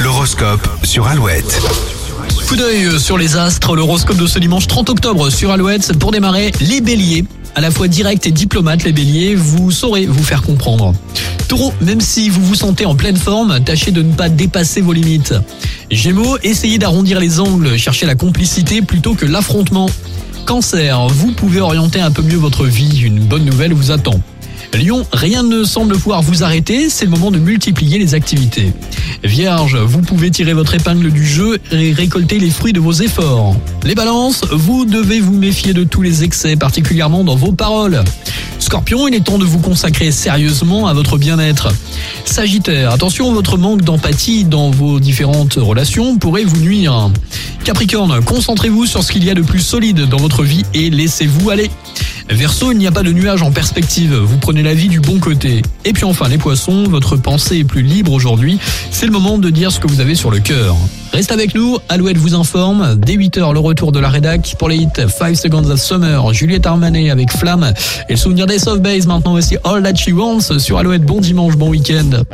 L'horoscope sur Alouette. Coup d'œil sur les astres, l'horoscope de ce dimanche 30 octobre sur Alouette. Pour démarrer, les béliers. À la fois direct et diplomate, les béliers, vous saurez vous faire comprendre. Taureau, même si vous vous sentez en pleine forme, tâchez de ne pas dépasser vos limites. Gémeaux, essayez d'arrondir les angles, cherchez la complicité plutôt que l'affrontement. Cancer, vous pouvez orienter un peu mieux votre vie, une bonne nouvelle vous attend. Lion, rien ne semble pouvoir vous arrêter, c'est le moment de multiplier les activités. Vierge, vous pouvez tirer votre épingle du jeu et récolter les fruits de vos efforts. Les balances, vous devez vous méfier de tous les excès, particulièrement dans vos paroles. Scorpion, il est temps de vous consacrer sérieusement à votre bien-être. Sagittaire, attention, votre manque d'empathie dans vos différentes relations pourrait vous nuire. Capricorne, concentrez-vous sur ce qu'il y a de plus solide dans votre vie et laissez-vous aller. Verseau, il n'y a pas de nuages en perspective, vous prenez la vie du bon côté. Et puis enfin les poissons, votre pensée est plus libre aujourd'hui, c'est le moment de dire ce que vous avez sur le cœur. Reste avec nous, Alouette vous informe, dès 8h le retour de la rédac pour les hits 5 Seconds of Summer, Juliette Armanet avec Flamme et le souvenir des soft base maintenant aussi All That She Wants sur Alouette, bon dimanche, bon week-end.